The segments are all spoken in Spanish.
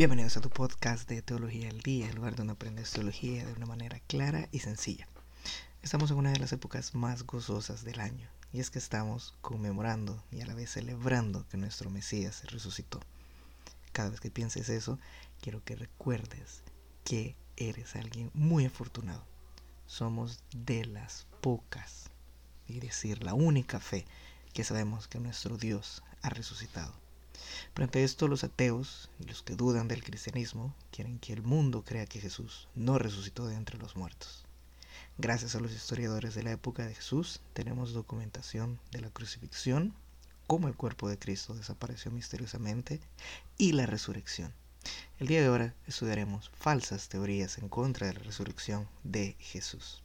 Bienvenidos a tu podcast de Teología al Día, el lugar donde aprendes teología de una manera clara y sencilla. Estamos en una de las épocas más gozosas del año, y es que estamos conmemorando y a la vez celebrando que nuestro Mesías resucitó. Cada vez que pienses eso, quiero que recuerdes que eres alguien muy afortunado. Somos de las pocas, y decir la única fe, que sabemos que nuestro Dios ha resucitado. Pero ante esto los ateos y los que dudan del cristianismo quieren que el mundo crea que Jesús no resucitó de entre los muertos. Gracias a los historiadores de la época de Jesús tenemos documentación de la crucifixión, cómo el cuerpo de Cristo desapareció misteriosamente y la resurrección. El día de ahora estudiaremos falsas teorías en contra de la resurrección de Jesús.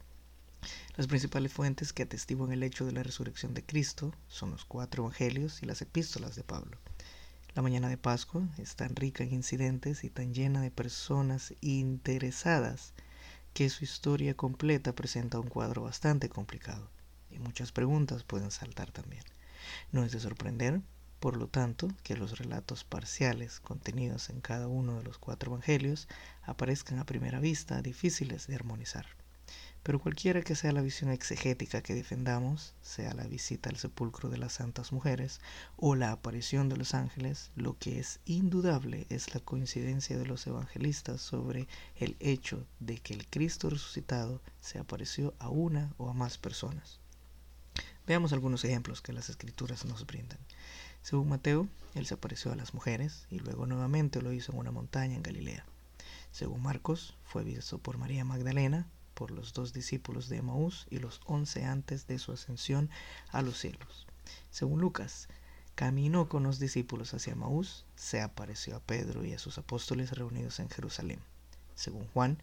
Las principales fuentes que atestiguan el hecho de la resurrección de Cristo son los cuatro evangelios y las epístolas de Pablo. La mañana de Pascua es tan rica en incidentes y tan llena de personas interesadas que su historia completa presenta un cuadro bastante complicado y muchas preguntas pueden saltar también. No es de sorprender, por lo tanto, que los relatos parciales contenidos en cada uno de los cuatro evangelios aparezcan a primera vista difíciles de armonizar. Pero cualquiera que sea la visión exegética que defendamos, sea la visita al sepulcro de las santas mujeres o la aparición de los ángeles, lo que es indudable es la coincidencia de los evangelistas sobre el hecho de que el Cristo resucitado se apareció a una o a más personas. Veamos algunos ejemplos que las escrituras nos brindan. Según Mateo, él se apareció a las mujeres y luego nuevamente lo hizo en una montaña en Galilea. Según Marcos, fue visto por María Magdalena, por los dos discípulos de Emaús y los once antes de su ascensión a los cielos. Según Lucas, caminó con los discípulos hacia Emaús, se apareció a Pedro y a sus apóstoles reunidos en Jerusalén. Según Juan,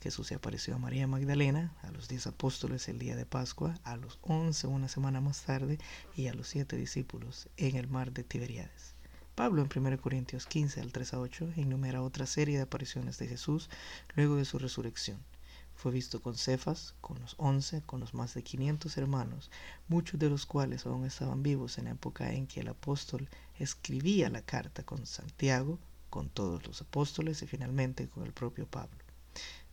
Jesús se apareció a María Magdalena, a los diez apóstoles el día de Pascua, a los once una semana más tarde y a los siete discípulos en el mar de Tiberíades. Pablo en 1 Corintios 15 al 3 a 8 enumera otra serie de apariciones de Jesús luego de su resurrección. Fue visto con Cefas, con los once, con los más de 500 hermanos, muchos de los cuales aún estaban vivos en la época en que el apóstol escribía la carta con Santiago, con todos los apóstoles y finalmente con el propio Pablo.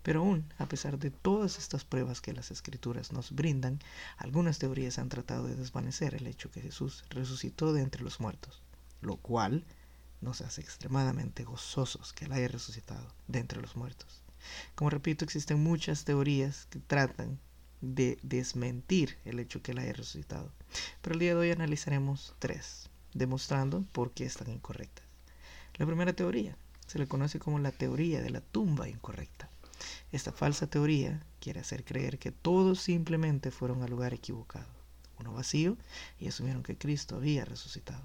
Pero aún, a pesar de todas estas pruebas que las escrituras nos brindan, algunas teorías han tratado de desvanecer el hecho que Jesús resucitó de entre los muertos, lo cual nos hace extremadamente gozosos que Él haya resucitado de entre los muertos. Como repito, existen muchas teorías que tratan de desmentir el hecho que él haya resucitado. Pero el día de hoy analizaremos tres, demostrando por qué están incorrectas. La primera teoría se le conoce como la teoría de la tumba incorrecta. Esta falsa teoría quiere hacer creer que todos simplemente fueron al lugar equivocado, uno vacío, y asumieron que Cristo había resucitado.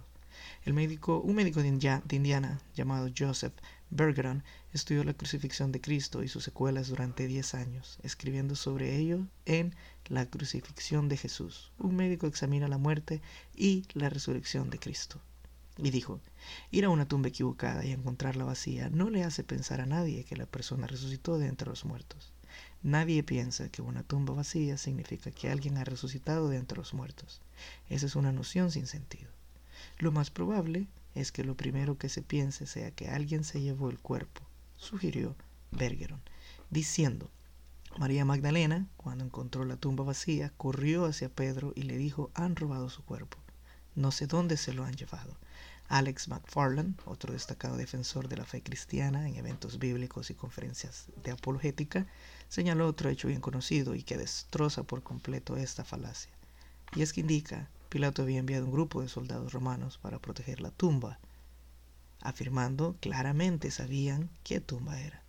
El médico, un médico de Indiana llamado Joseph Bergeron estudió la crucifixión de Cristo y sus secuelas durante 10 años, escribiendo sobre ello en La crucifixión de Jesús. Un médico examina la muerte y la resurrección de Cristo. Y dijo, ir a una tumba equivocada y encontrarla vacía no le hace pensar a nadie que la persona resucitó de entre los muertos. Nadie piensa que una tumba vacía significa que alguien ha resucitado de entre los muertos. Esa es una noción sin sentido. Lo más probable es que lo primero que se piense sea que alguien se llevó el cuerpo, sugirió Bergeron, diciendo, María Magdalena, cuando encontró la tumba vacía, corrió hacia Pedro y le dijo, han robado su cuerpo. No sé dónde se lo han llevado. Alex McFarland, otro destacado defensor de la fe cristiana en eventos bíblicos y conferencias de apologética, señaló otro hecho bien conocido y que destroza por completo esta falacia. Y es que indica Pilato había enviado un grupo de soldados romanos para proteger la tumba, afirmando claramente sabían qué tumba era.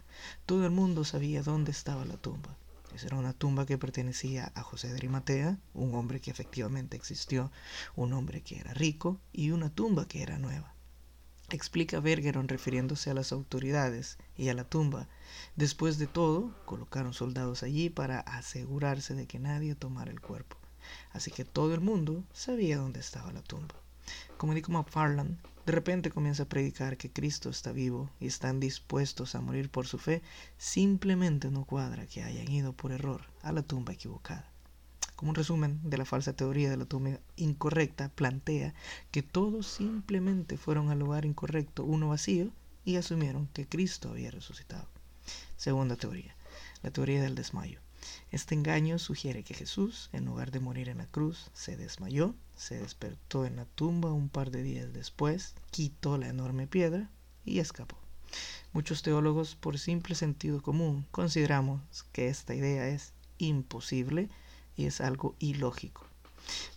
Todo el mundo sabía dónde estaba la tumba. Esa era una tumba que pertenecía a José de Arimatea, un hombre que efectivamente existió, un hombre que era rico y una tumba que era nueva. Explica Bergeron refiriéndose a las autoridades y a la tumba. Después de todo, colocaron soldados allí para asegurarse de que nadie tomara el cuerpo. Así que todo el mundo sabía dónde estaba la tumba. Como dijo McFarland, de repente comienza a predicar que Cristo está vivo y están dispuestos a morir por su fe, simplemente no cuadra que hayan ido por error a la tumba equivocada. Como un resumen de la falsa teoría de la tumba incorrecta, plantea que todos simplemente fueron al lugar incorrecto, uno vacío, y asumieron que Cristo había resucitado. Segunda teoría, la teoría del desmayo. Este engaño sugiere que Jesús, en lugar de morir en la cruz, se desmayó, se despertó en la tumba un par de días después, quitó la enorme piedra y escapó. Muchos teólogos, por simple sentido común, consideramos que esta idea es imposible y es algo ilógico.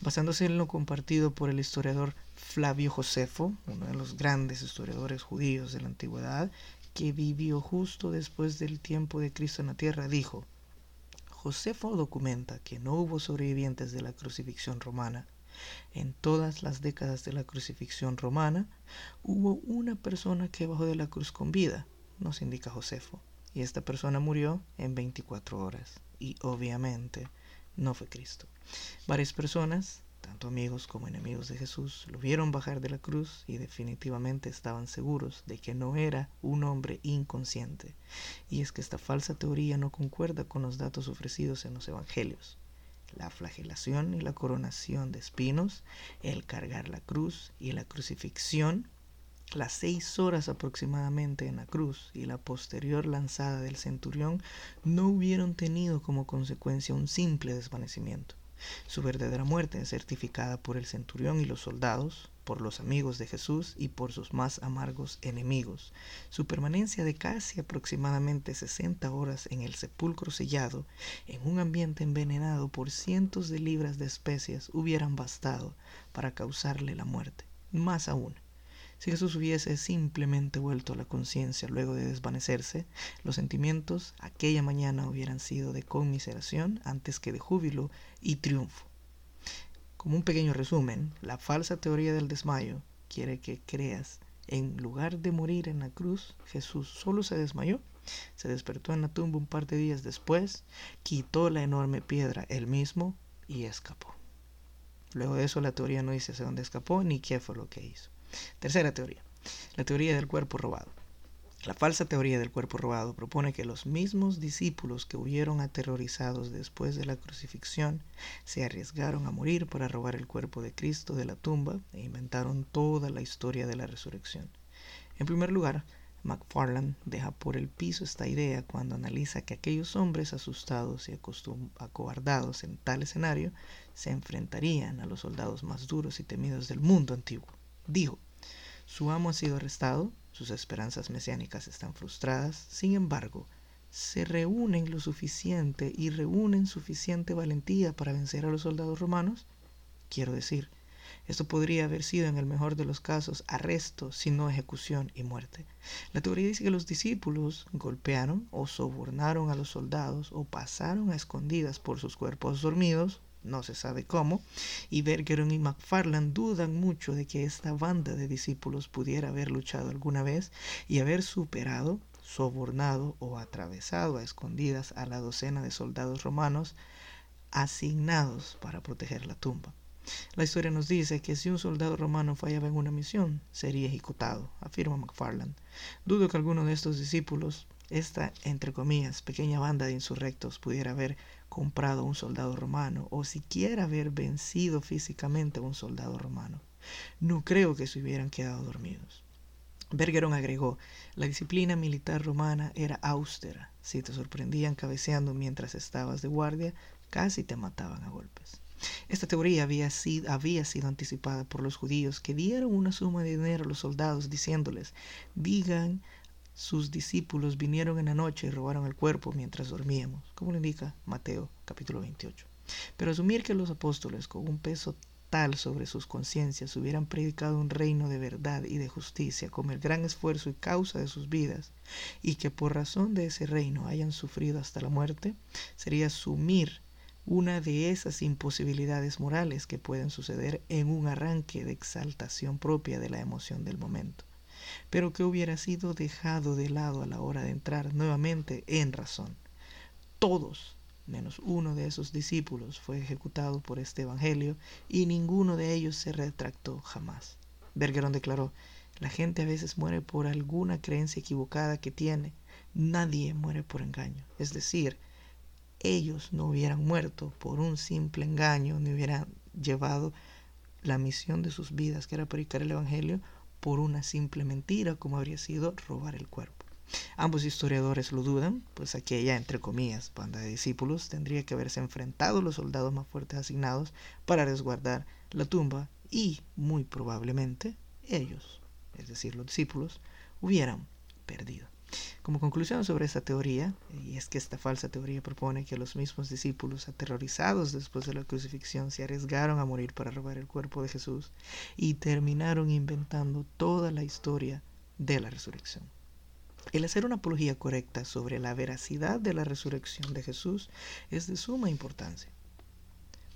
Basándose en lo compartido por el historiador Flavio Josefo, uno de los grandes historiadores judíos de la antigüedad, que vivió justo después del tiempo de Cristo en la tierra, dijo, Josefo documenta que no hubo sobrevivientes de la crucifixión romana. En todas las décadas de la crucifixión romana hubo una persona que bajó de la cruz con vida, nos indica Josefo, y esta persona murió en 24 horas, y obviamente no fue Cristo. Varias personas, tanto amigos como enemigos de Jesús, lo vieron bajar de la cruz y definitivamente estaban seguros de que no era un hombre inconsciente. Y es que esta falsa teoría no concuerda con los datos ofrecidos en los evangelios. La flagelación y la coronación de espinos, el cargar la cruz y la crucifixión las seis horas aproximadamente en la cruz y la posterior lanzada del centurión no hubieron tenido como consecuencia un simple desvanecimiento. Su verdadera muerte certificada por el centurión y los soldados, por los amigos de Jesús y por sus más amargos enemigos. Su permanencia de casi aproximadamente 60 horas en el sepulcro sellado, en un ambiente envenenado por cientos de libras de especias, hubieran bastado para causarle la muerte. Más aún, si Jesús hubiese simplemente vuelto a la conciencia luego de desvanecerse, los sentimientos aquella mañana hubieran sido de conmiseración antes que de júbilo y triunfo. Como un pequeño resumen, la falsa teoría del desmayo quiere que creas en lugar de morir en la cruz, Jesús solo se desmayó, se despertó en la tumba un par de días después, quitó la enorme piedra él mismo y escapó. Luego de eso la teoría no dice hacia dónde escapó ni qué fue lo que hizo. Tercera teoría, la teoría del cuerpo robado. La falsa teoría del cuerpo robado propone que los mismos discípulos que huyeron aterrorizados después de la crucifixión se arriesgaron a morir para robar el cuerpo de Cristo de la tumba e inventaron toda la historia de la resurrección. En primer lugar, McFarland deja por el piso esta idea cuando analiza que aquellos hombres asustados y acobardados en tal escenario se enfrentarían a los soldados más duros y temidos del mundo antiguo. Dijo, su amo ha sido arrestado, sus esperanzas mesiánicas están frustradas, sin embargo, se reúnen lo suficiente y reúnen suficiente valentía para vencer a los soldados romanos? Quiero decir, esto podría haber sido en el mejor de los casos arresto, sino ejecución y muerte. La teoría dice que los discípulos golpearon o sobornaron a los soldados o pasaron a escondidas por sus cuerpos dormidos no se sabe cómo, y Bergeron y McFarland dudan mucho de que esta banda de discípulos pudiera haber luchado alguna vez y haber superado, sobornado o atravesado a escondidas a la docena de soldados romanos asignados para proteger la tumba. La historia nos dice que si un soldado romano fallaba en una misión, sería ejecutado, afirma McFarland. Dudo que alguno de estos discípulos, esta, entre comillas, pequeña banda de insurrectos, pudiera haber comprado un soldado romano o siquiera haber vencido físicamente a un soldado romano. No creo que se hubieran quedado dormidos. Bergeron agregó, la disciplina militar romana era austera. Si te sorprendían cabeceando mientras estabas de guardia, casi te mataban a golpes. Esta teoría había sido, había sido anticipada por los judíos que dieron una suma de dinero a los soldados diciéndoles, digan sus discípulos vinieron en la noche y robaron el cuerpo mientras dormíamos, como lo indica Mateo capítulo 28. Pero asumir que los apóstoles, con un peso tal sobre sus conciencias, hubieran predicado un reino de verdad y de justicia como el gran esfuerzo y causa de sus vidas, y que por razón de ese reino hayan sufrido hasta la muerte, sería asumir una de esas imposibilidades morales que pueden suceder en un arranque de exaltación propia de la emoción del momento pero que hubiera sido dejado de lado a la hora de entrar nuevamente en razón. Todos, menos uno de esos discípulos, fue ejecutado por este Evangelio y ninguno de ellos se retractó jamás. Bergeron declaró, la gente a veces muere por alguna creencia equivocada que tiene, nadie muere por engaño. Es decir, ellos no hubieran muerto por un simple engaño, ni hubieran llevado la misión de sus vidas, que era predicar el Evangelio, por una simple mentira como habría sido robar el cuerpo. Ambos historiadores lo dudan, pues aquella, entre comillas, banda de discípulos tendría que haberse enfrentado los soldados más fuertes asignados para resguardar la tumba y, muy probablemente, ellos, es decir, los discípulos, hubieran perdido. Como conclusión sobre esta teoría, y es que esta falsa teoría propone que los mismos discípulos, aterrorizados después de la crucifixión, se arriesgaron a morir para robar el cuerpo de Jesús y terminaron inventando toda la historia de la resurrección. El hacer una apología correcta sobre la veracidad de la resurrección de Jesús es de suma importancia,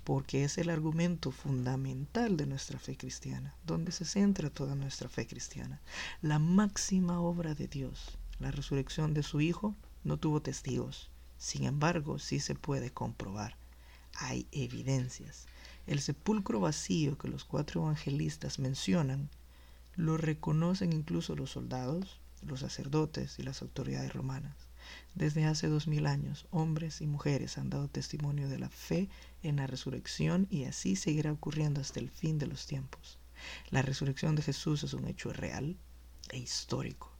porque es el argumento fundamental de nuestra fe cristiana, donde se centra toda nuestra fe cristiana, la máxima obra de Dios la resurrección de su Hijo no tuvo testigos. Sin embargo, sí se puede comprobar. Hay evidencias. El sepulcro vacío que los cuatro evangelistas mencionan lo reconocen incluso los soldados, los sacerdotes y las autoridades romanas. Desde hace dos mil años, hombres y mujeres han dado testimonio de la fe en la resurrección y así seguirá ocurriendo hasta el fin de los tiempos. La resurrección de Jesús es un hecho real e histórico.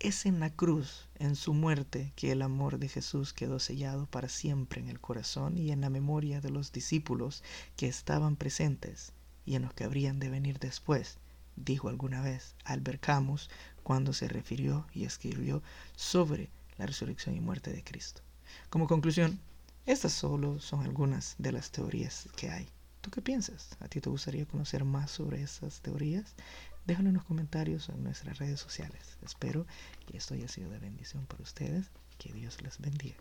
Es en la cruz, en su muerte, que el amor de Jesús quedó sellado para siempre en el corazón y en la memoria de los discípulos que estaban presentes y en los que habrían de venir después, dijo alguna vez Albert Camus cuando se refirió y escribió sobre la resurrección y muerte de Cristo. Como conclusión, estas solo son algunas de las teorías que hay. ¿Tú qué piensas? ¿A ti te gustaría conocer más sobre esas teorías? Déjalo en los comentarios en nuestras redes sociales. Espero que esto haya sido de bendición para ustedes. Que Dios les bendiga.